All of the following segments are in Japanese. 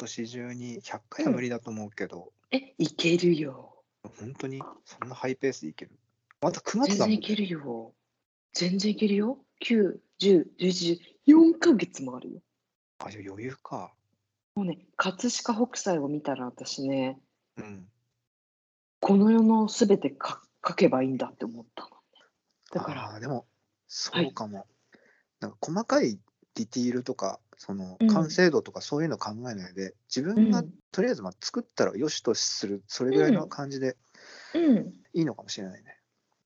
年中に100回は無理だと思うけど、え、いけるよ。本当に？そんなハイペースでいける？また9月全だもん、ね。然いけるよ。全然いけるよ。9、10、11、4ヶ月もあるよ。あ、じゃあ余裕か。もうね、葛飾北斎を見たら私ね、うん。この世のすべてか書けばいいんだって思ったのね。だから、あーでも、そうかも。なんか細かいディティールとか、そのうん完成度とかそういうの考えないで、自分がうんとりあえずまあ作ったらよしとする、それぐらいの感じでうん、いいのかもしれないね。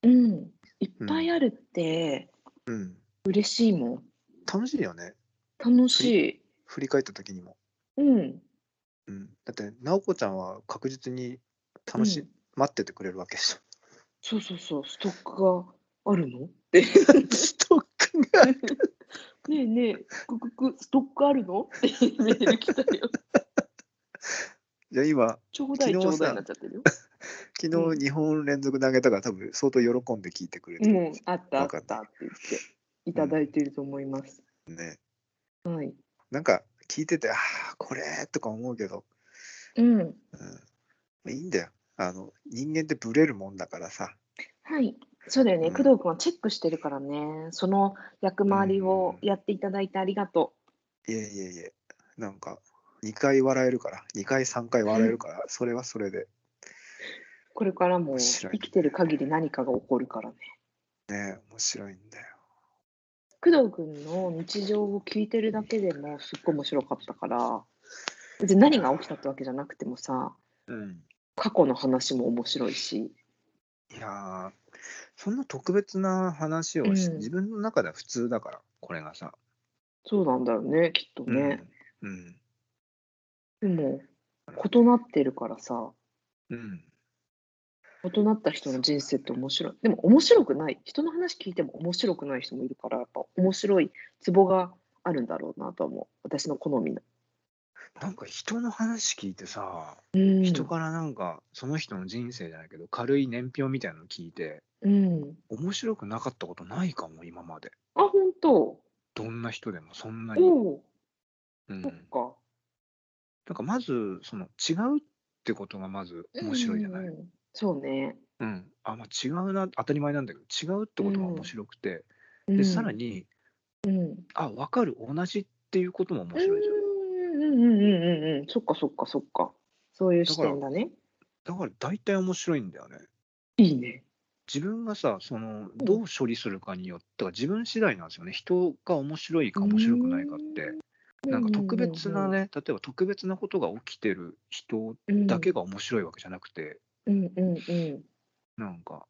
うん。いっぱいあるってうん。嬉しいもん。楽しいよね。楽し振り返った時にも。い。うん。うん。だって、直子ちゃんは確実に楽しい、うん待っててくれるわけでしょ。そうそうそう、ストックがあるの？って。ストックが。ねえねえ、くくく、ストックあるの？ってメール来たよ。じゃあ今、ちょうだいち昨日さょうだいになっちゃってるよ。昨うん日2本連続投げたから多分相当喜んで聞いてくれてるうん、あったあったって言っていただいていると思います。ね。はい。なんか聞いてて、ああ、これとか思うけど、うん。うん、まあいいんだよ。あの人間ってブレるもんだからさ。はい。そうだよね。うん工藤君はチェックしてるからね。その役回りをやっていただいてありがといえいえいえ、なんか2回笑えるから、2回3回笑えるから、それはそれでう。これからも面白い生きてる限り何かが起こるからね。ね、面白いんだよ。工藤君の日常を聞いてるだけでもすっごい面白かったから、別に何が起きたってわけじゃなくてもさ、うん。過去の話も面白いし。いやー、そんな特別な話をし、うん自分の中では普通だから、これがさ。そうなんだよね、きっとね。うん。でも、異なってるからさ、うん。うん。異なった人の人生って面白い。でも面白くない。人の話聞いても面白くない人もいるから、やっぱ面白いツボがあるんだろうなとは思う。私の好みの。なんか人の話聞いてさ、うん。人からなんかその人の人生じゃないけど軽い年表みたいなの聞いてうん。面白くなかったことないかも今まであ、本当。どんな人でもそんなに、ん、そっか。なんかまずその違うってことがまず面白いじゃない、うんうんうんうんそうね。あまあ違うな当たり前なんだけど違うってことが面白くて、うん、でさらにうん。あ分かる同じっていうことも面白いじゃん、うんうんうんうん。そっかそっかそっか。そういう視点だね。だから大体面白いんだよねいいね。自分がさそのどう処理するかによっては自分次第なんですよね人が面白いか面白くないかってなんか特別なね、例えば特別なことが起きてる人だけが面白いわけじゃなくて、うんうんうん。なんか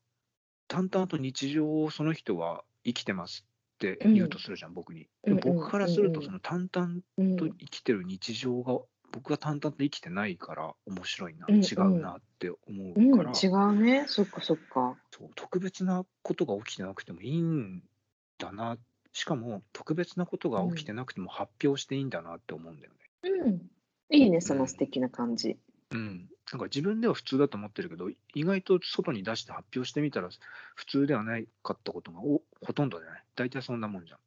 淡々と日常をその人は生きてますって言うとするじゃん、僕に。でもうんうん僕からすると、うんうんその淡々うんと生きてる日常が、僕が淡々と生きてないから面白いな、うんうん違うなって思うん、うから、違うね。そっかそっか。そう特別なことが起きてなくてもいいんだな、しかも特別なことが起きてなくても発表していいんだなって思うんだよね。うん。いいね、その素敵な感じ。うん、なんか自分では普通だと思ってるけど、意外と外に出して発表してみたら、普通ではないかったことがおほとんどじゃない？大体そんなもんじゃん。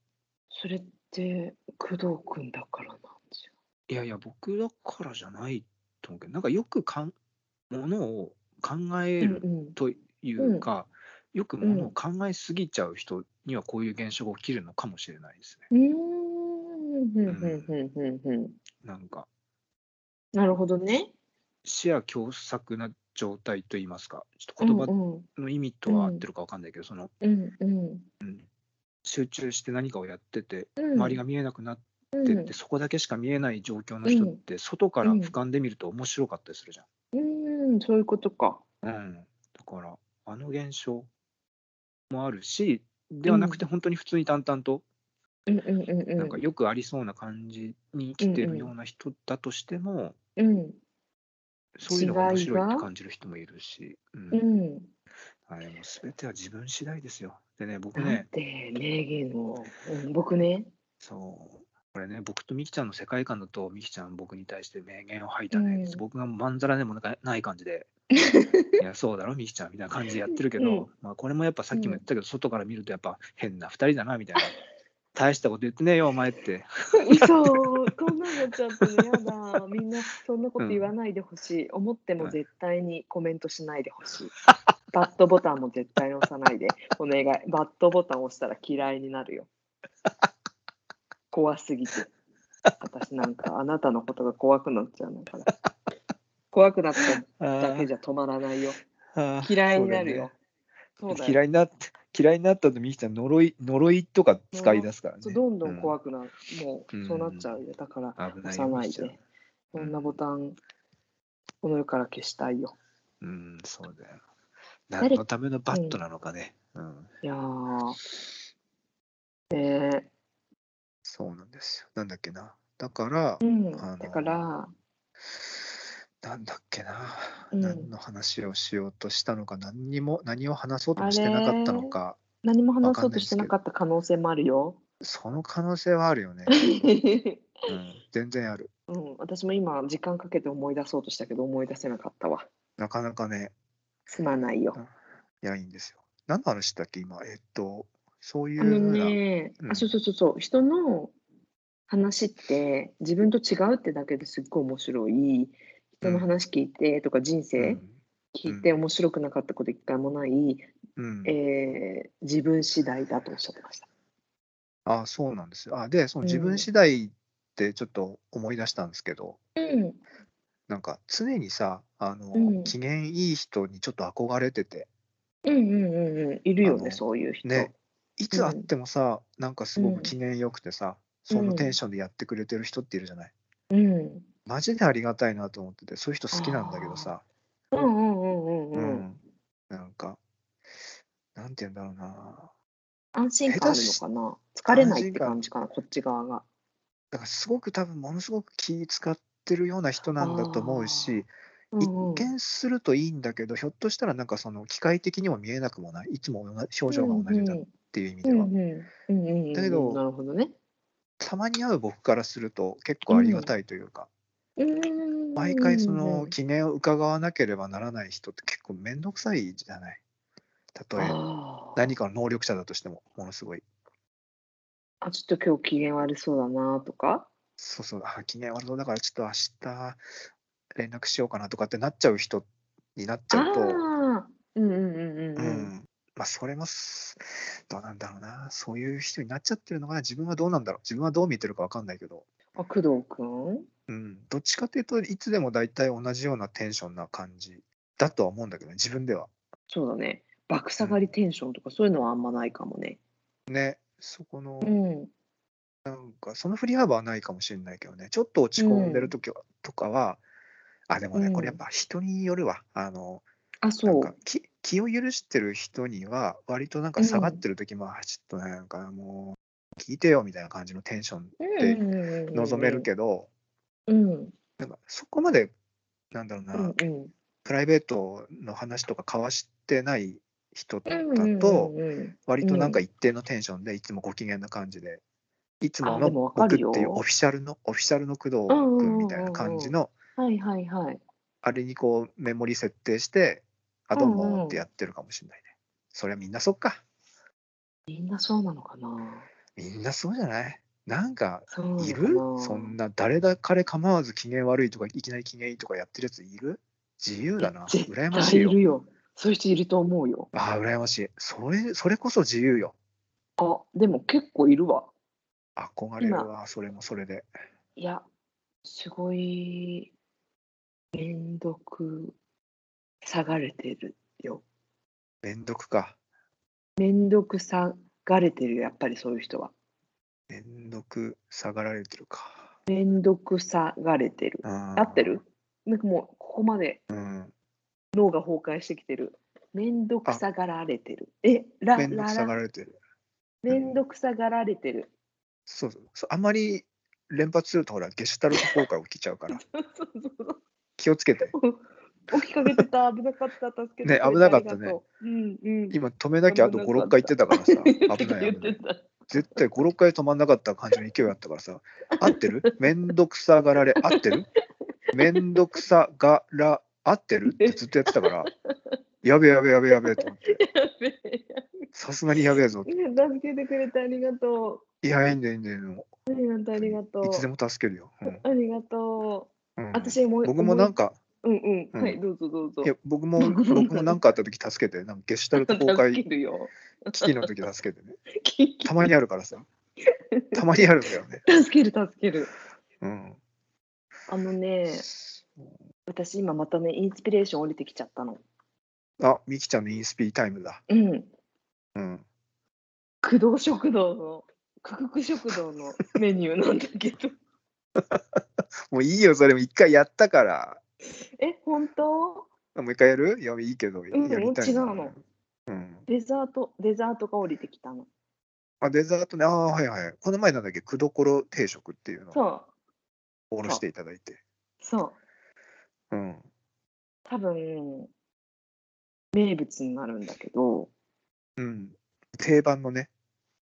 それって工藤君だからなんですよ。いやいや、僕だからじゃないと思うけど、なんかよくかんものを考えるうんというか、よくものを考えすぎちゃう人にはこういう現象が起きるのかもしれないですね。うん。うーん。うんうんうんうんうん。なんかなるほどね。視野狭窄な状態といいますか、ちょっと言葉の意味とは合ってるかわかんないけど、そのうんうん集中して何かをやってて、うん。周りが見えなくなってうんって、そこだけしか見えない状況の人って、外からうん俯瞰で見ると面白かったりするじゃうん、そういうことか。ん。うん、だから、あの現象もあるし、ではなくて、本当に普通に淡々と、うんうんうんうん。なんかよくありそうな感じに生きてるような人だとしても、うん。そういうのが面白いって感じる人もいるし、うんうん。あれも全ては自分次第ですよ。でね、僕ね、て名言を。うん、僕ね。そう、これね、僕とミキちゃんの世界観だと、ミキちゃん、僕に対して名言を吐いたね、うん僕がまんざらでもない感じで、いや、そうだろ、ミキちゃんみたいな感じでやってるけど、うんまあ、これもやっぱさっきも言ったけど、外から見ると、やっぱ変な2人だなみたいな、大したこと言ってねえよ、お前って。嘘そんなのちょっとねやだみんなそんなこと言わないでほしい、思っても絶対にコメントしないでほしい。バッドボタンも絶対に押さないで。お願い。バッドボタン押したら嫌いになるよ。怖すぎて。私なんかあなたのことが怖くなっちゃうのから。怖くなっただけじゃ止まらないよ。嫌いになるよ。そうだよ。嫌いになって嫌いになったとみきちゃん呪い呪いとか使い出すからね。どんどんく、怖くなる、もうそうなっちゃうよだから押さないでそんなボタンこの世から消したいようん、そうだよ。誰何のためのバットなのかね。うん、いやーねそうなんですよ。なんだっけな。だからえ、うん、だから、なんだっけな、うん何の話をしようとしたのか、何にも何を話そうともしてなかったのか、何も話そうとしてなかった可能性もあるよ。その可能性はあるよね。うん、全然ある。うん、私も今、時間かけて思い出そうとしたけど、思い出せなかったわ。なかなかね、すまないよ。いや、いいんですよ。何の話だっけ、今。えっと、そういうあの。ね、うんあ、そうそうそうそう、人の話って自分と違うってだけですっごい面白い。人の話聞いてとか人う生ん。聞いて面白くなかったこと一回もない、うん、えー自分次第だとおっしゃってました。あそうなんですよ。あで、そのうん自分次第ってちょっと思い出したんですけど、うん、なんか常にさ、あの、うん。機嫌いい人にちょっと憧れてて、うんうんうんうん、いるよね、そういう人。ね、いつ会ってもさ、なんかすごく機嫌よくてさ、そのうんテンションでやってくれてる人っているじゃない。うん、マジでありがたいなと思ってて、そういう人好きなんだけどさ、うんうんうんうんううん。ん、なんか、なんて言うんだろうな。安心感あるのかな？疲れないって感じかな、こっち側が。だからすごく多分ものすごく気使ってるような人なんだと思うし、うんうん一見するといいんだけど、ひょっとしたらなんかその機械的にも見えなくもない、いつも同じ表情が同じだっていう意味では、うん。うんうんうんうん。だけどなるほどね。たまに会う僕からすると結構ありがたいというか、うん毎回そうんの機嫌を伺わなければならない人って結構面倒くさいじゃない？例えあー何かの能力者だとしても、ものすごい。あ、ちょっと今日機嫌悪そうだなとか？そうそう、あ、機嫌悪そう。だからちょっと明日連絡しようかなとかってなっちゃう人になっちあゃうと、うんうんうんうんううん。ん、まあそれもすどうなんだろうな、そういう人になっちゃってるのが自分はどうなんだろう、自分はどう見てるかわかんないけど、あ、工藤くん？うん、どっちかというといつでも大体同じようなテンションな感じだとは思うんだけどね、自分では。そうだね。爆下がりテンションとかそういうのはあんまないかもね。ね、そこの、うん。なんかその振り幅はないかもしれないけどね、ちょっと落ち込んでる時は、とかは、あ、でもね、うんこれやっぱ人によるわ。あの、あ、なそうんか。気気を許してる人には、割となんか下がってる時も、あちょっとねなんかもう、聞いてよみたいな感じのテンションでで望めるけど、うんなんかそこまで、なんだろうな、うんうんプライベートの話とか交わしてない人だと、割となんか一定のテンションで、いつもご機嫌な感じで、いつもの僕っていうオフィシャルの、オフィシャルの工藤君みたいな感じの、はいはいはい。あれにこうメモリ設定して、あ、どうもってやってるかもしれないね。それはみんなそっか。みんなそうなのかなみんなそうじゃない？なんか、いる？そんな誰だ彼構わず機嫌悪いとか、いきなり機嫌いいとかやってるやついる？自由だな。絶羨ましいよ。対いるよ。そういう人いると思うよ。ああ、羨ましい。それ、それこそ自由よ。あ、でも結構いるわ。憧れるわ、それもそれで。いや、すごい、めんどくさがれてるよ。めんどくか。めんどくさがれてるよ、やっぱりそういう人は。めんどく下がられてるか。めんどくさがれてる。合合ってる？なんかもう、ここまでうん。脳が崩壊してきてる。めんどくさがられてる。え、ら、めんどくさがられてる。めんどくさがられてる。そうそう。あんまり連発するとほら、ゲシュタルト崩壊起きちゃうから、そうそうそう気をつけて。起きかけてた、危なかった、助けてね危なかったねううんうん。今止めなきゃあと5、6回言ってたからさ、危ない。絶対5、6回止まんなかった感じの勢いあったからさ、合ってる？めんどくさがられ、合ってる？めんどくさがら、合ってる？ってずっとやってたから、やべやべやべやべと思って、さすがにやべえぞ。助けてくれてありがといや、いいんだよ、いいんだよ。う。ありがとう、ありがとう。いつでも助けるよ。うんありがとう。うん私も僕もなんか。か、うんうん。うんはい、どうぞどうぞい。や僕も 僕も何かあった時助けて、なんかゲシュタルト崩助壊けるよ。危機の時助けてね。たまにあるからさ。たまにあるんだよね。助ける、助ける。うん。あのね、私今またね、インスピレーション降りてきちゃったの。あ、みきちゃんのインスピタイムだ。うん。うん。工藤食堂の、ククク食堂のメニューなんだけど。もういいよ、それも一回やったから。え、本当？もう一回やる？いや、いいけど、んやりたいな。違うの？うん。デザート、デザートが降りてきたの？あ、デザートね。ああ、はいはい。この前なんだっけ、くどころ定食っていうのをそう、おろしていただいて。そう。うん。多分、名物になるんだけど、うん。定番のね。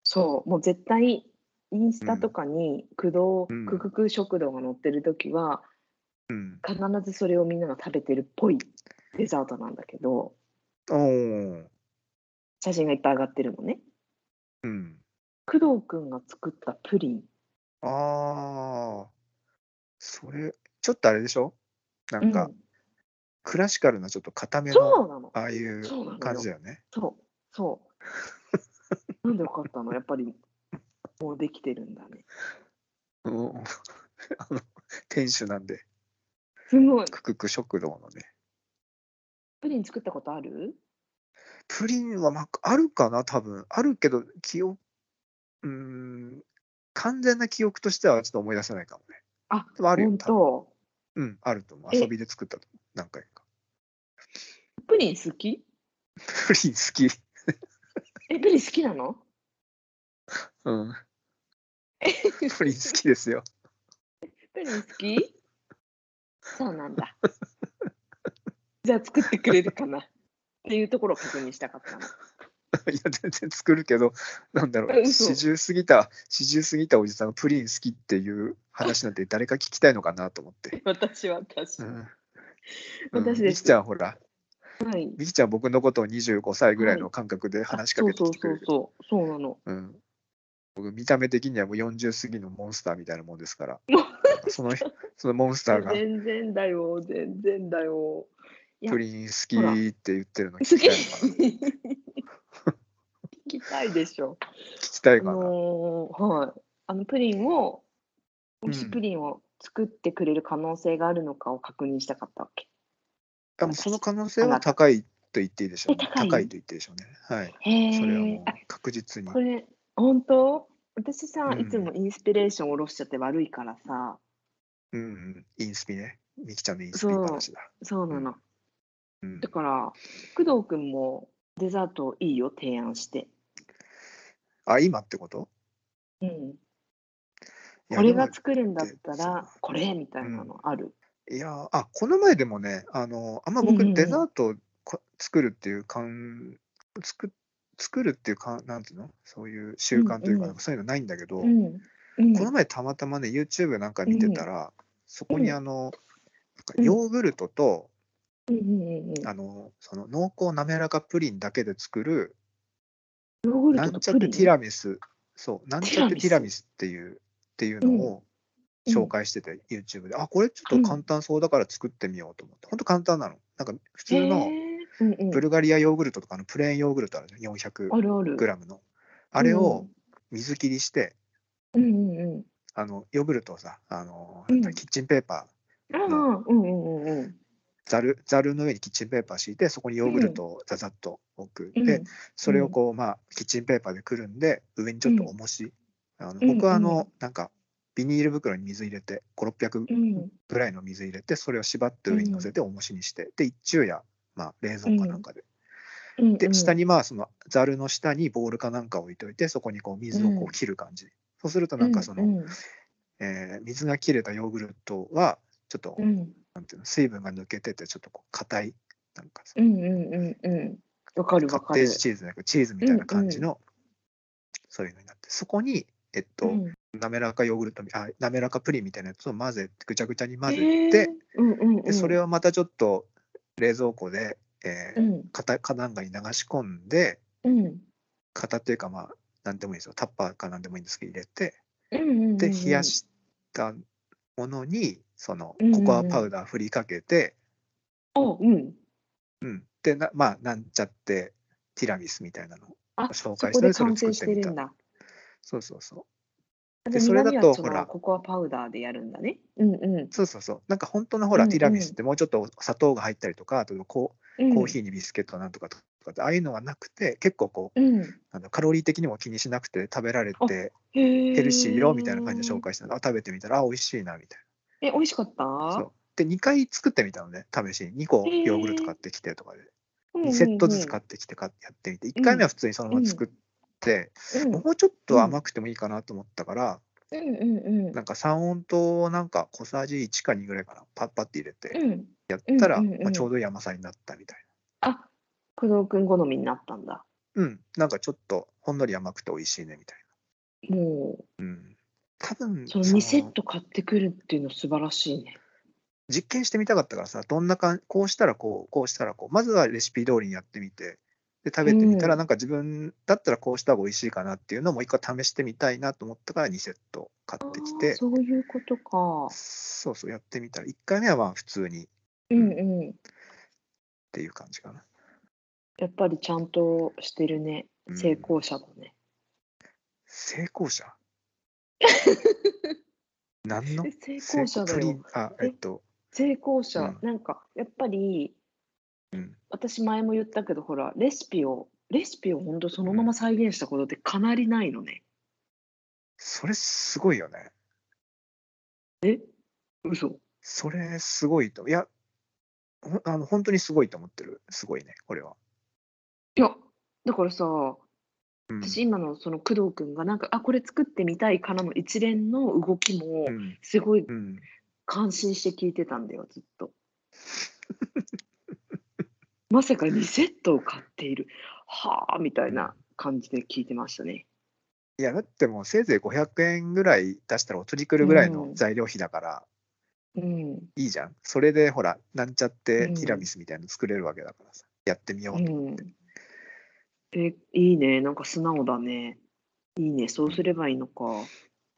そう、もう絶対、インスタとかに、工うん藤、ククク食堂が載ってるときは、うん。必ずそれをみんなが食べてるっぽいデザートなんだけど。写真がいっぱい上がってるのね。うん。工藤くんが作ったプリン。ああ。それ、ちょっとあれでしょ？なうんんか、クラシカルなちょっと固めの。ああいう感じだよね。そう、そう。なんでよかったの？やっぱり、もうできてるんだね。うん。あの、店主なんで、すごい。ククク食堂のね。プリン作ったことある？プリンは、まあ、あるかな、多分あるけど、記憶、うーん、完全な記憶としてはちょっと思い出せないかもね。あ、でもあるよ、本当？うん、あると思う。え？遊びで作ったと思う。何回か。プリン好き？プリン好き。え、プリン好きなの？うん。プリン好きですよ。プリン好き？そうなんだ。じゃあ作ってくれるかなっていうところを確認したかったの。いや、全然作るけど、なんだろう、四十過ぎた、四十過ぎたおじさんがプリン好きっていう話なんて 誰か聞きたいのかなと思って。私は私。うん。うん私ですちゃん、ほら、はい。みきちゃん、僕のことを25歳ぐらいの感覚で話しかけてそうきてくれる。そうそうそう。そうなの。うん。僕、見た目的にはもう40過ぎのモンスターみたいなもんですから、そのそのモンスターが全然だよ、全然だよ。プリン好きって言ってるの好聞ききたいのかな聞きたいでしょ。聞きたいあかな。のーはい。あのプリンを、うんもしプリンを作ってくれる可能性があるのかを確認したかったわけ。あもうその可能性は高いと言っていいでしょう、ね。え高いと言っていいでしょうね。はい。へそれはもう確実にこ。れ、本当？私さ、うんいつもインスピレーションを下ろしちゃって悪いからさ、うんうん。インスピね。みきちゃんのインスピそう話だ。そうなの。うんだから、工藤くんもデザートいいよ、提案して。あ、今ってこと？うん。いやこれが作るんだったそうら、これみたいなのある。いや、あ、この前でもね、あの、あんま僕うんうんうんデザート作るっていう感、作作るっていうか、なんていうの？そういう習慣というか、そういうのないんだけど、うん。うん。この前たまたまね、YouTube なんか見てたら、そこにあの、なんかヨーグルトと、うんうんうんうん。あの、その濃厚滑らかプリンだけで作る、なんちゃってティラミス、そう、なんちゃってティラミスっていう、っていうのをうん。紹介してて、YouTube で、あ、これちょっと簡単そうだから作ってみようと思って、ほんと簡単なの。なんか普通のへーうんうんブルガリアヨーグルトとかのプレーンヨーグルトあるじゃん、400あるある。グラムの。あれを水切りして、うんうんうん。あの、ヨーグルトをさ、あの、うんキッチンペーパー。ざる、ざるの上にキッチンペーパー敷いて、そこにヨーグルトをざざっと置く。うんで、それをこう、まあ、キッチンペーパーでくるんで、上にちょっと重し。あの僕はあうんうの、なんか、ビニール袋に水入れて、5、600うんぐらいの水入れて、それを縛って上に乗せて重しにして、で、一昼夜、まあ、冷蔵庫かなんかで。うん。で、下に。にまあ、その、ざるの下にボウルかなんか置いといて、そこにこう、水をこうんう切る感じ。そうすると、なんかその、うんえー水が切れたヨーグルトは、ちょっと、うんなんていうの、水分が抜けてて、ちょっとこう、硬い、なんかさうんうんうんうん。わかるカわかる。ッテージチーズなくチーズみたいな感じの、そういうのになって、そこに、えっと、うん滑らかヨーグルトみ、あ、滑らかプリンみたいなやつを混ぜて、ぐちゃぐちゃに混ぜへて、ーうんうんうん。でそれをまたちょっと冷蔵庫で、えーうん。かなんかに流し込んで、うん。型っていうかまあ何でもいいですよ。タッパーか何でもいいんですけど入れてうんうんうんうん。で冷やしたものにそのうんうんうん。ココアパウダー振りかけて、おうん。うん、でなまあなんちゃってティラミスみたいなのあ、紹そ介してそれ作っみたしててるんだ。そうそうそうででそれだとほら。ココアパウダーでやるんだね。うんうそうそうそう。なんか本当のほら、ティラミスってもうちょっと砂糖が入ったりとかあとこん。うコーヒーにビスケットなんとかとかああいうのがなくて結構こううん。あのカロリー的にも気にしなくて食べられてヘヘルシーよみたいな感じで紹介したの。あ食べてみたらあ美味しいなみたいえ、美味しかった？なそう。で2回作ってみたのね試しに。2個ヨーグルト買ってきてとかで。うんうんうん。2セットずつ買ってきてやってみて。1回目は普通にそのまま作ってうんもうちょっと甘くてもいいかなと思ったからうんうんうん。なんか三温糖をなんか小さじ1か2ぐらいかなパッパって入れてうん。やったらうんうんうん。まあちょうどいい甘さになったみたいあ、工藤くん好みになったんだ。なうん。なんかちょっとほんのり甘くて美味しいねみたいもなうん。多分う、そのその2セット買ってくるっていうの素晴らしいね。実験してみたかったからさどんなかんこうしたらこうこうしたらこうまずはレシピ通りにやってみてで食べてみたらうん。なんか自分だったらこうした方が美味しいかなっていうのをもう一回試してみたいなと思ったから2セット買ってきて。そういうことか。そうそうやってみたら。1回目はまあ普通に。っうんうん。ていう感じかな。やっぱりちゃんとしてるね。うん。成功者だね。成功者？何の？え成功者だよ。あえっと。成功者、うん。なんかやっぱりうん。私前も言ったけどほらレシピをレシピを本当そのまま再現したことってかなりないのね。それすごいよね。え？嘘。それすごいといやほあの本当にすごいと思ってる。すごいねこれは、いやだからさうん。私今のその工藤君がなんかあこれ作ってみたいからの一連の動きもうん。すごいうん、感心して聞いてたんだよずっと。まさか2セットを買っているはあみたいな感じで聞いてましたね。いやだってもうせいぜい500円ぐらい出したらお釣り来るぐらいの材料費だからうんいいじゃん、それでほらなんちゃってうんティラミスみたいなの作れるわけだからさやってみようと、うん、え、いいね。なんか素直だね。いいね。そうすればいいのか。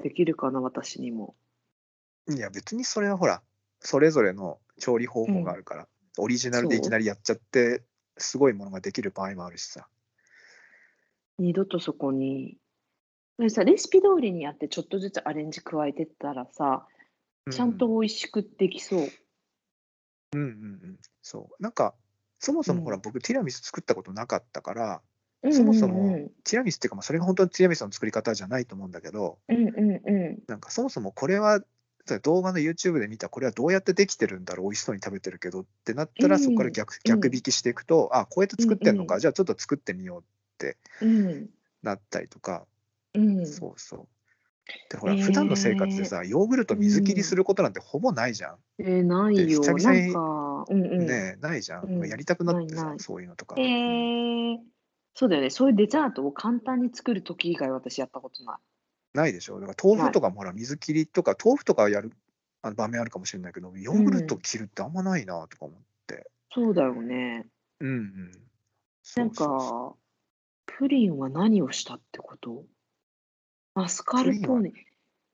できるかな、私にも。いや別にそれはほらそれぞれの調理方法があるから、オリジナルでいきなりやっちゃってすごいものができる場合もあるしさ。二度とそこに。でさ、レシピ通りにやって、ちょっとずつアレンジ加えてったらさ、ちゃんと美味しくできそう。うんうんうん。そう。なんかそもそもほら、うん僕ティラミス作ったことなかったからうんそもそもうんうんティラミスっていうか、まあ、それが本当にティラミスの作り方じゃないと思うんだけどうんうんうなんかそもそもこれは動画の YouTube で見たこれはどうやってできてるんだろう美味しそうに食べてるけどってなったら、うんそこから逆逆引きしていくと、あこうやって作ってんのか、うんうんじゃあちょっと作ってみようん。うん。なったりとか、うん。そうそうでほら、へー普段の生活でさヨーグルト水切りすることなんてほぼないじゃん、えーないよ。で久々になんか、うんうん。ねえないじゃん、うんやりたくなってさそういうのとか、えうんー、そうだよね。そういうデザートを簡単に作るとき以外私やったことない。ないでしょ。だから豆腐とかもほら水切りとか豆腐とかはやるあの場面あるかもしれないけどヨーグルト切るってあんまないなとか思って。そうだよね。うんうん。そなんか、プリンは何をしたってこと？マスカルポーネ。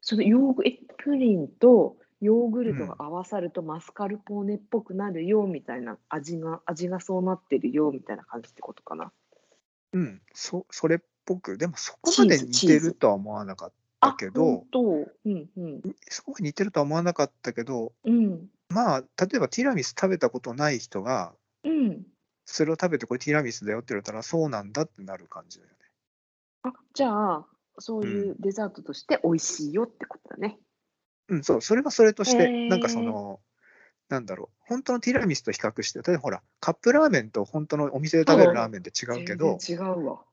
そのヨーグえ、プリンとヨーグルトが合わさるとマスカルポーネっぽくなるよみたいな味が、味がそうなってるよみたいな感じってことかな。ううん。そそれっぽくでもそこまで似てるとは思わなかったあ、けどうんうん。そこまで似てるとは思わなかったけどうん。まあ例えばティラミス食べたことない人がうん。それを食べてこれティラミスだよって言われたらそうなんだってなる感じだよねあ、じゃあ、そういうデザートとして美味しいよってことだね。うん、そう、それはそれとして、なんかその、なんだろう、本当のティラミスと比較して、例えばほら、カップラーメンと本当のお店で食べるラーメンって違うけど、全然違うわ。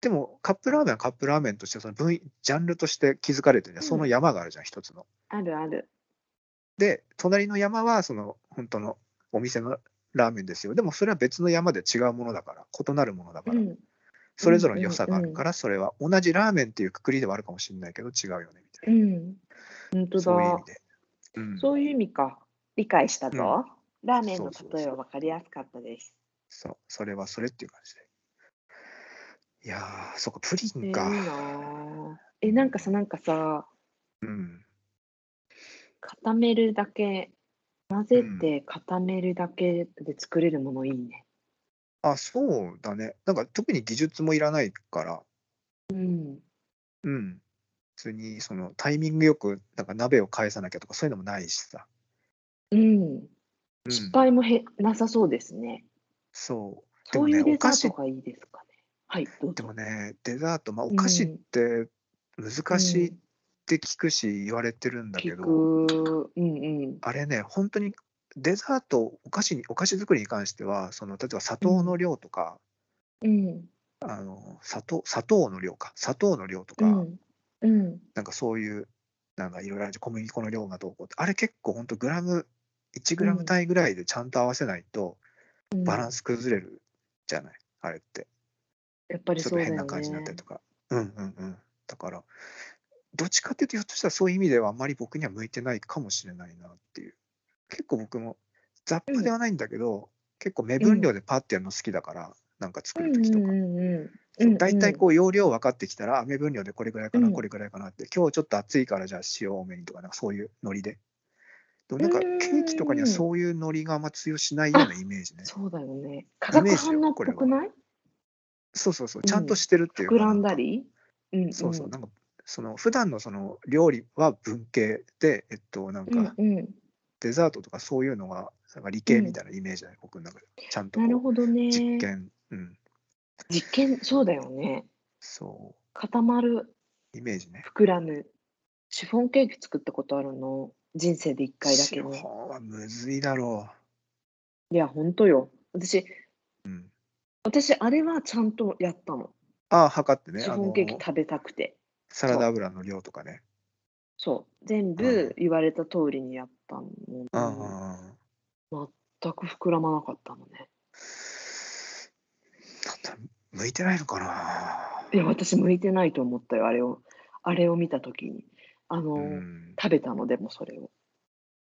でもカップラーメンはカップラーメンとして、その分ジャンルとして築かれてるじゃん、うんその山があるじゃん、一つの。あるある。で、隣の山は、その本当のお店のラーメンですよ。でもそれは別の山で違うものだから、異なるものだから、うん。それぞれの良さがあるから、それは同じラーメンっていうくくりではあるかもしれないけど、違うよね、みたいうん。本当な。そういう意だ味。で。うん、そういう意味か。理解したぞ。ラーメンの例えは分かりやすかったです。そう、それはそれっていう感じで。いやー、そっか、プリえー、いいンか。なぁ。え、なんかさ、なんかさ、うん。固めるだけ、混ぜて固めるだけで作れるものいいね。あ、そうだね。なんか特に技術もいらないから、うん。うん。普通にそのタイミングよくなんか鍋を返さなきゃとかそういうのもないしさ。うん。うん失敗もへなさそうですね。そう。でもねそういうデお菓子いいですかね。はい、どうでぞ。もね、デザート、まあ、お菓子って難しいって聞くし言われてるんだけ聞ど、く。うんうん。あれね、本当にデザート、お菓子に、お菓子作りに関しては、その例えば砂糖の量とか、うん。あの砂糖砂糖の量か、砂糖の量とか、うん。うん。なんかそういう、なんかいろいろあるじゃん小麦粉の量がどうこうって、あれ結構本当グラム、1グラム単位ぐらいでちゃんと合わせないと、うんバランス崩れるじゃない、あれって。やっぱりちょっそうだよね。と変な感じになったりとか。うんうんうん。だから、どっちかっていうと、ひょっとしたらそういう意味ではあんまり僕には向いてないかもしれないなっていう。結構僕も雑把ではないんだけど、結構目分量でパッてやるの好きだから、なんか作るときとか。うんうんうんそう大体こう容量分かってきたら、あ目分量でこれぐらいかな、うんこれぐらいかなって、今日ちょっと暑いからじゃあ塩多めにとか、なんかそういうノリで。でもなんかうんケーキとかにはそういうノリがあんま通用しないようなイメージね。そうだよね。化学反応っぽくない？そうそうそう、うんちゃんとしてるっていうか膨らんだり？うんうんそうそう、なんかその普段のその料理は文系で、えっと、なんかうんうんデザートとかそういうのがなんか理系みたいなイメージだね、僕の中で。ちゃんとこなるうほどね。実験、うん、実験、そうだよね。そ固まる、う、イメージね。膨らむ。シフォンケーキ作ったことあるの？人生で一回だけシフね。ォンはむずいだろいや、ほんとよ。私、う。うん、私、あれはちゃんとやったの。ああ、測ってね、シフォンケーキ食べたくて。サラダ油の量とかね。そう。全うん部言われた通りにやったのに、ああ、全く膨らまなかったのね。なんだ向いてないのかな。いや、私向いてないと思ったよ、あれを。あれを見たときに。あの、うん、食べたのでもそれを。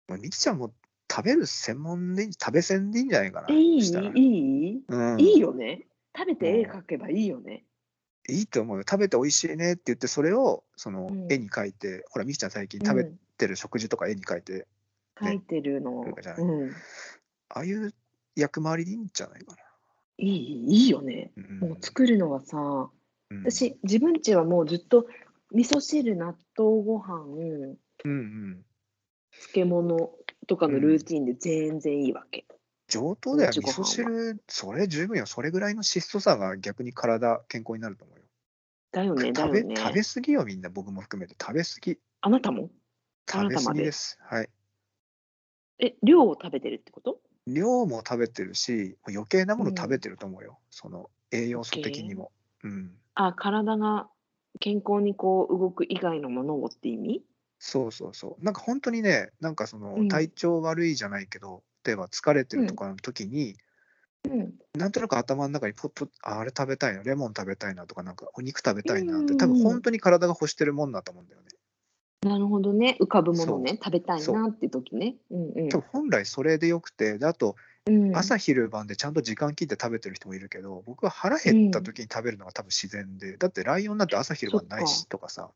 まあみきちゃんも食べる専門でいい、食べ専でいいんじゃないかな。いい？したらいい？うん、いいよね。食べて絵描けばいいよね。いいと思うよ。食べて美味しいねって言って、それをそのうん絵に描いて、ほら、みきちゃん最近食べうんてる食事とか絵に描いて、描いてるの。なんかじゃないうん。ああいう役回りでいいんじゃないかいい、いいよね。な。うんもう作るのはさ、うん私、自分家はもうずっと味噌汁、納豆ご飯、うんうん。漬物とかのルーティンで全然いいわけ。上等だよ。味噌汁、それ十分よ。それぐらいの質素さが逆に体、健康になると思うよ。だよね、だ食べよね。食べ過ぎよ、みんな。僕も含めて。食べ過ぎ。あなたも？あ食べ過なたまで？ぎです。はい。え、量を食べてるってこと？量も食べてるし、余計なもの食べてると思うよ。その栄養素的にも。うん。あ、体が健康にこう動く以外のものをって意味？そうそうそう。なんか本当にね、なんかそうんの体調悪いじゃないけど、例えば疲れてるとかの時に、うん。なんとなく頭の中にポッと、ああれ食べたいな、レモン食べたいなとか、なんかお肉食べたいなって、うん多分本当に体が欲してるもんだと思うんだよね。なるほどね。浮かぶものそね。食べたいなって時ね。うんうん多分本来それでよくて、であとうん。朝昼晩でちゃんと時間切って食べてる人もいるけど、僕は腹減った時に食べるのが多分自然で、だってライオンなんて朝昼晩ないしとかさ、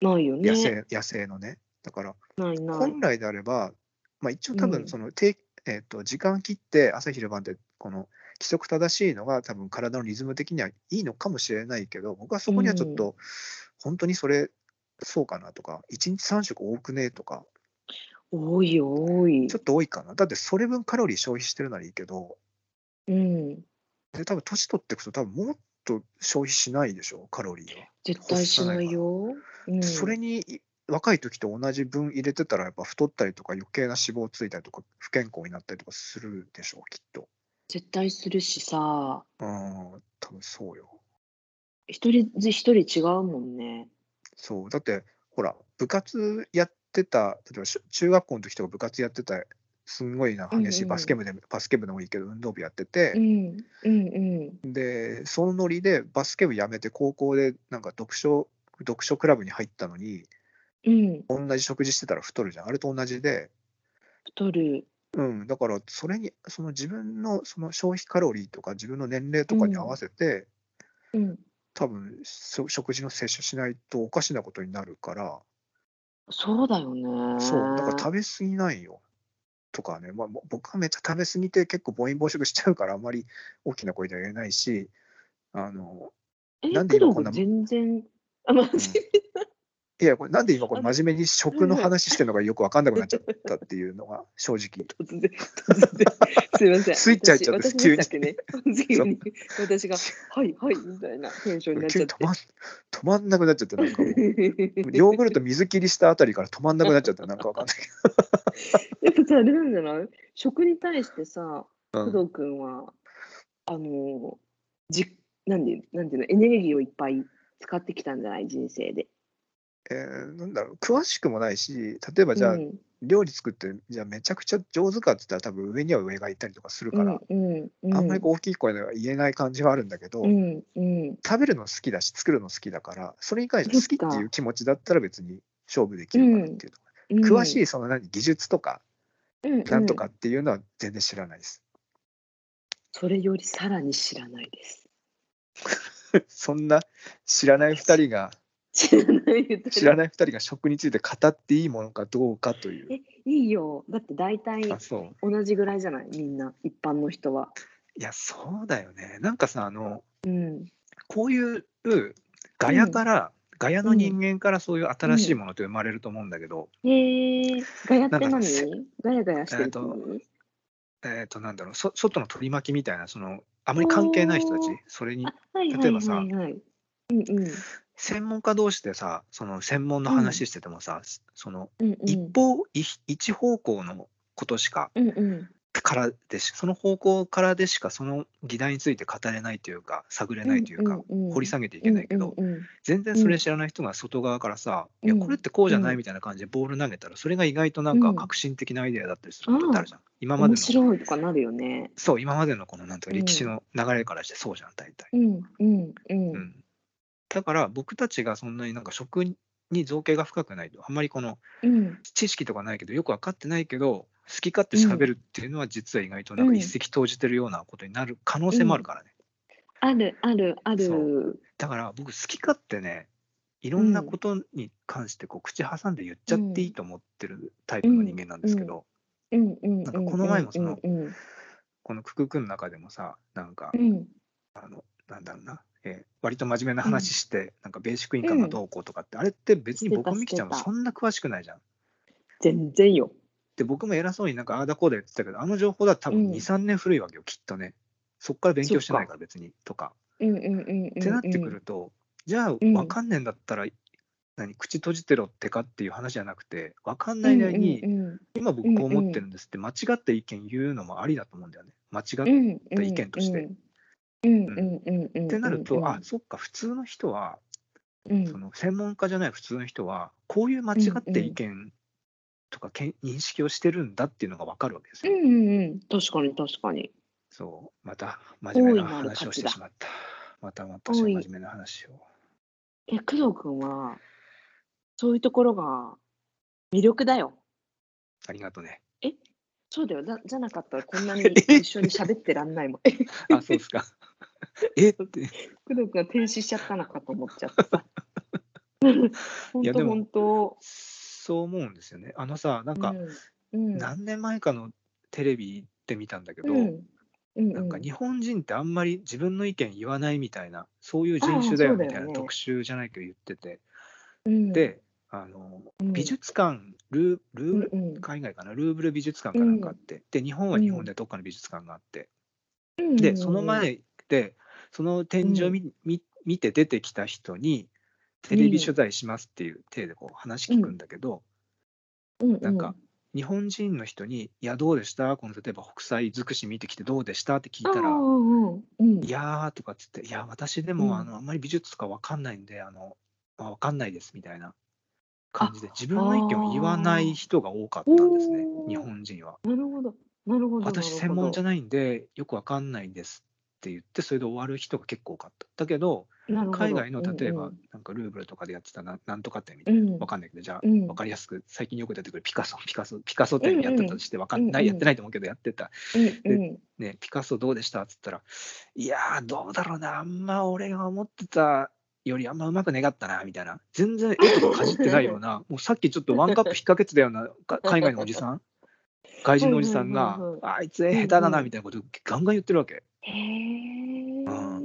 ないよね野。生野生のね。だから。本来であれば、まあ、一応多うん分その、てえー、と時間切って朝昼晩でこの規則正しいのが多分体のリズム的にはいいのかもしれないけど僕はそこにはちょっと本当にそれそうかなとか1日3食多くねとか多い多いちょ。っと多いかなだってそれ分カロリー消費してるならいいけどうん。で多分年取っていくと多分もっと消費しないでしょ？カロリーは。絶対しないよ。うん。それに若い時と同じ分入れてたらやっぱ太ったりとか余計な脂肪ついたりとか不健康になったりとかするでしょうきっと。絶対するしさ、うん、多分そうよ。一人ず一人違うもんね。そう。だって、ほら、部活やってた、例えばし中学校の時とか部活やってた、すんごいな激しいうんうんバスケ部で、バスケ部でもいいけど、運動部やっててう、んうんうん。で、そのノリでバスケ部やめて、高校でなんか読書、読書クラブに入ったのに、うん。同じ食事してたら太るじゃん。あれと同じで、太る。うん、だから、それに、その自分のその消費カロリーとか、自分の年齢とかに合わせて、うん。多分そ食事の摂取しないとおかしなことになるから、そうだよね。そう、だから食べ過ぎないよ。とかね、まあ、も僕はめっちゃ食べ過ぎて結構暴飲暴食しちゃうからあんまり大きな声では言えないし、あの、え、なんで今こんな全然、あ、まじいや、これなんで今これ真面目に食の話してるのがよく分かんなくなっちゃったっていうのが正直。突然、突然、すいません。スイッチ入っちゃって私急に私ね。急に私が、はい、はい、みたいなテンションになっちゃって急に止。まん止まんなくなっちゃって、なんかもう、ヨーグルト水切りしたあたりから止まんなくなっちゃった、なんかわかんないやっぱさ、あれなんじゃない？食に対してさ、けど。うん工藤君は、あの、じなんで、なんていうの、エネルギーをいっぱい使ってきたんじゃない？人生で。えーなんだろう、詳しくもないし、例えばじゃあ、うん料理作って、じゃあめちゃくちゃ上手かって言ったら、多分上には上がいたりとかするから、うんうんあんまりこう大きい声では言えない感じはあるんだけど、うんうん食べるの好きだし、作るの好きだから、それに関して好きっていう気持ちだったら別に勝負できるかなっていうのが、うん詳しいその何技術とか、うんなんとかうんっていうのは全然知らないです。それよりさらに知らないです。そんな知らない2人が、知らない言った知らない2人が食について語っていいものかどうかという。え、いいよ。だって大体あそう同じぐらいじゃない？みんな、一般の人は。いや、そうだよね。なんかさ、あの、うん。こういうガヤから、ガヤの人間からそういう新しいものって生まれると思うんだけど、へえ、ガヤって何？ガヤガヤしてるってえっ、と、なんだろう、そ外の取り巻きみたいな、その、あまり関係ない人たちそれにあ、はいはい例えばさはいはい。うんうん。専門家同士でさ、その専門の話しててもさ、そのうんうん。一方、い一方向のことしかうんうん。からでしその方向からでしかその議題について語れないというか探れないというか、うんうんうん掘り下げていけないけど、うんうん全然それ知らない人が外側からさ、うん。いやこれってこうじゃなうん。いみたいな感じでボール投げたらそれが意外となんかうん。革新的なアイデアだったりすることってあるじゃん、今まで面の白いとかなるよね。そう今までのこのなんていうかうん。歴史の流れからしてそうじゃん大体、うんうん。うん。うんだから僕たちがそんなになんか食に造形が深くないとあんまりこのうん。知識とかないけどよく分かってないけど好き勝手喋るっていうのは実は意外となんか一石投じてるようなことになる可能性もあるからね、あるあるあそる。だから僕好き勝手ねいろんなことに関してこう口挟んで言っちゃっていいと思ってるタイプの人間なんですけど。なんかこの前もそのうん。このクククの中でもさなんか、うん。あのなんだろうな、えー割と真面目な話して、なんかベーシックインカムがどうこうとかって、あれって別に僕もミキちゃんもそんな詳しくないじゃん。全然よ。で僕も偉そうになんかああだこうだ言ってたけどあの情報だと多分うん2、3年古いわけよきっとね。そっから勉強してないから別にとか。うんうんうんうんうん。ってなってくると、じゃあうん分かんねえんだったら、何口閉じてろってかっていう話じゃなくて分かんないなりに、うんうん今僕こう思ってるんですって間違った意見言うのもありだと思うんだよね間違っうんうんた意見として。ってなると、うんあそっか普通の人はうんその専門家じゃない普通の人はこういう間違った意見とかけん認識をしてるんだっていうのが分かるわけですよ。うんうんうん。確かに確かに。そうまた真面目な話をしてしまった。また私は真面目な話を。え、工藤君は、そういうところが魅力だよ。ありがとうね。そうだよ。だじゃなかったらこんなに 一緒に喋ってらんないもん。えあそうですか。え？って工藤君は停止しちゃったのかと思っちゃってさ。本当本当。そう思うんですよね。あのさなんかうん、うん、何年前かのテレビで見たんだけど、うんうん、なんか日本人ってあんまり自分の意見言わないみたいなそういう人種だよみたいな特集じゃないけど言ってて、うん、であのうん。美術館ルール海外かな？ルーブル美術館かなんかあって、で日本は日本でどっかの美術館があって、うん。でその前でその展示を見,、見見て出てきた人にテレビ取材しますっていう体でこう話聞くんだけど、うんうん、なんか日本人の人に「いやどうでした？この例えば北斎尽くし見てきてどうでした?」って聞いたら「うんうんうん、いやー」とかっつって「いや私でうんもあのあんまり美術とかわかんないんであの、まあ、わかんないです」みたいな感じで自分の意見を言わない人が多かったんですね日本人は。なるほど、なるほど。私専門じゃない。んでよくわかんないんですって言ってそれで終わる人が結構多かった。だけど海外の例えばうんなんかルーブルとかでやってたななんとか展みたいうん。なわかんないけどじゃあうん。わかりやすく最近よく出てくるピカソピカソピカソ展やってたとしてわかんないやってないと思うけどやってた。うんうん。ねピカソどうでしたっつったらいやーどうだろうなあんま俺が思ってたよりあんまうまくねかったなみたいな。全然絵とかかじってないような。もうさっきちょっとワンカップ引っ掛けてたようなか海外のおじさん。外人のおじさんがあいつ絵下手だなみたいなことガンガン言ってるわけへえ。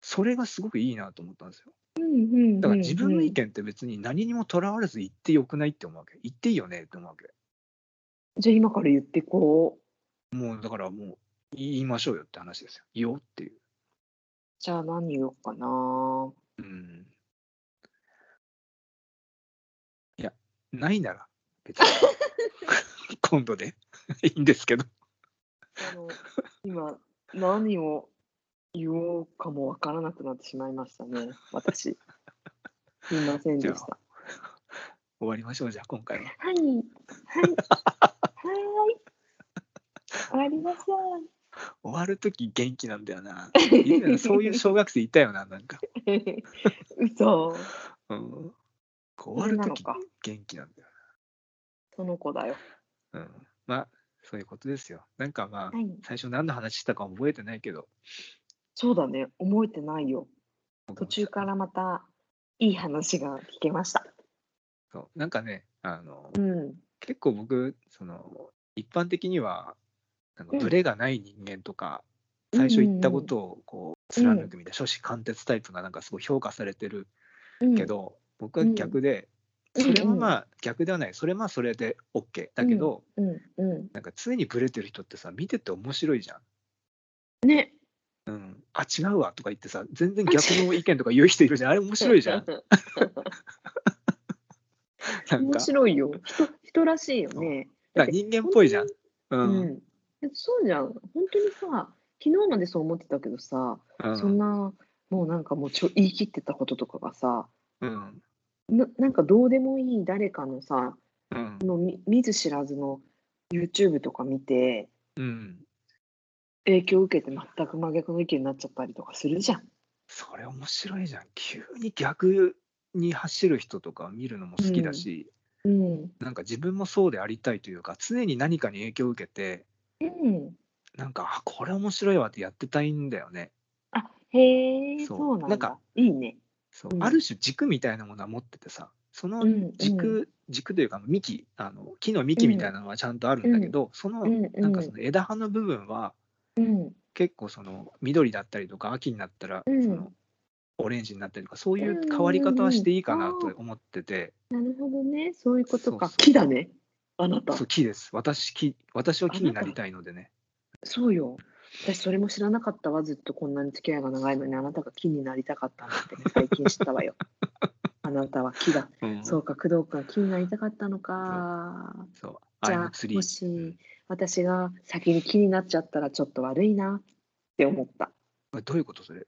それがすごくいいなと思ったんですよ。うんうんだから自分の意うん見って別に何にもとらわれず言ってよくないって思うわけ。言っていいよねって思うわけ。じゃあ今から言ってこう。もうだからもう言いましょうよって話ですよ。言おうっていう。じゃあ何言おうかな。うん。いやないなら別に。今度で。いいんですけど。あの今何を言おうかもわからなくなってしまいましたね。私。すみませんでした。終わりましょうじゃあ今回ははい。はい。はい。終わりましょう。終わる時元気なんだよな そういう小学生いたよななんか、嘘。うん、終わる時元気なんだよその子だよ。な、うん、まあそういうことですよなんかまあ、はい。最初何の話したか覚えてないけどそうだね。覚えてないよ。途中からまたいい話が聞けました。そうなんかねあの、うん。結構僕その一般的にはなんかうんブレがない人間とか、うん最初言ったことをこう貫くみたいな、初子貫徹タイプがなんかすごい評価されてるうんけ、ど、僕は逆で、うんそれはまあ逆ではないそれはまあそれで OK だけど、うんうなんか常にブレてる人ってさ見てて面白いじゃん。ん。ね。うん、あ違うわとか言ってさ全然逆の意見とか言う人いるじゃんあれ面白いじゃん。面か白いよ。人人らしいよね。だから人間っぽいじゃん。ううんん。そうじゃん。本当にさ、昨日までそう思ってたけどさ、うんそんな、もうなんかもうちょ言い切ってたこととかがさ、うんななんかどうでもいい誰かのさ、うんの見見ず知らずの YouTube とか見て、うん影響を受けて全く真逆の意見になっちゃったりとかするじゃん。それ面白いじゃん急に逆に走る人とか見るのも好きだし、うん。なんか自分もそうでありたいというか常に何かに影響を受けてうん。なんかあこれ面白いわってやってたいんだよねあ、へえ、そうなんだ。なんかいいね。そう、うんある種軸みたいなものは持っててさそのうん軸、軸というか幹あの木の幹みたいなのはちゃんとあるんだけど、そのうんうんなんかその枝葉の部分はうん。結構その緑だったりとか秋になったらうんそのオレンジになったりとかそういう変わり方はしていいかなと思ってて、なるほどね。そういうことか。そうそう木だね。あなた。そう木です私木私は木になりたいのでねそうよ。私それも知らなかったわ。ずっとこんなに付き合いが長いのにあなたが木になりたかったんだってね、最近知ったわよ。あなたは木だ。うんそうか、工藤君は木になりたかったのか。そうじゃあもし私が先に木になっちゃったらちょっと悪いなって思った。うんどういうことそれ？い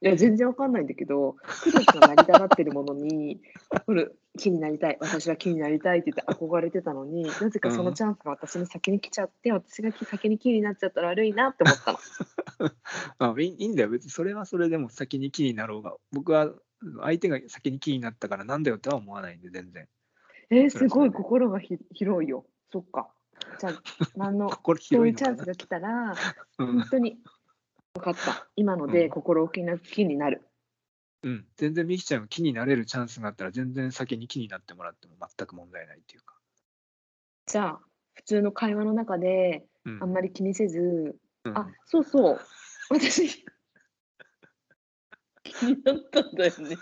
や、全然わかんないんだけど、工藤君がなりたがってるものに、これ、木になりたい、私は木になりたいって言って憧れてたのに、なぜかそのチャンスが私に先に来ちゃって、私が先に木になっちゃったら悪いなって思ったの。と あいいんだよ別にそれはそれでも先に木になろうが僕は相手が先に木になったからなんだよとは思わないんで全然えー、すごい心がひ広いよ。そっか。じゃあ、何の、心そういうチャンスが来たら、うん本当に、分かった。今のでうん心置きなく木になる。うん、全然みきちゃんが木になれるチャンスがあったら全然先に木になってもらっても全く問題ないっていうか、じゃあ、普通の会話の中で、うん。あんまり気にせず、うん。あ、そうそう。私、気になったんだよね。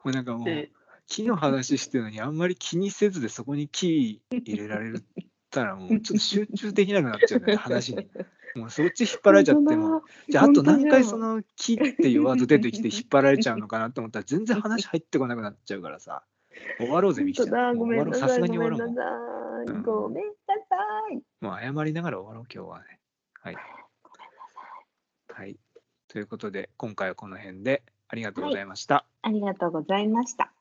これなんかもうで木の話してるのにあんまり気にせずでそこに木入れられるったらもうちょっと集中できなくなっちゃうね話にもうそっち引っ張られちゃってもじゃああと何回その「木」っていうワード出てきて引っ張られちゃうのかなと思ったら全然話入ってこなくなっちゃうからさ。終わろうぜみきちゃん。ごめんなさい、さすがに終わろうごめんなさい。うもう謝りながら終わろう今日はね。はい、ごめんなさい。はい、ということで今回はこの辺で。ありがとうございました、ありがとうございました。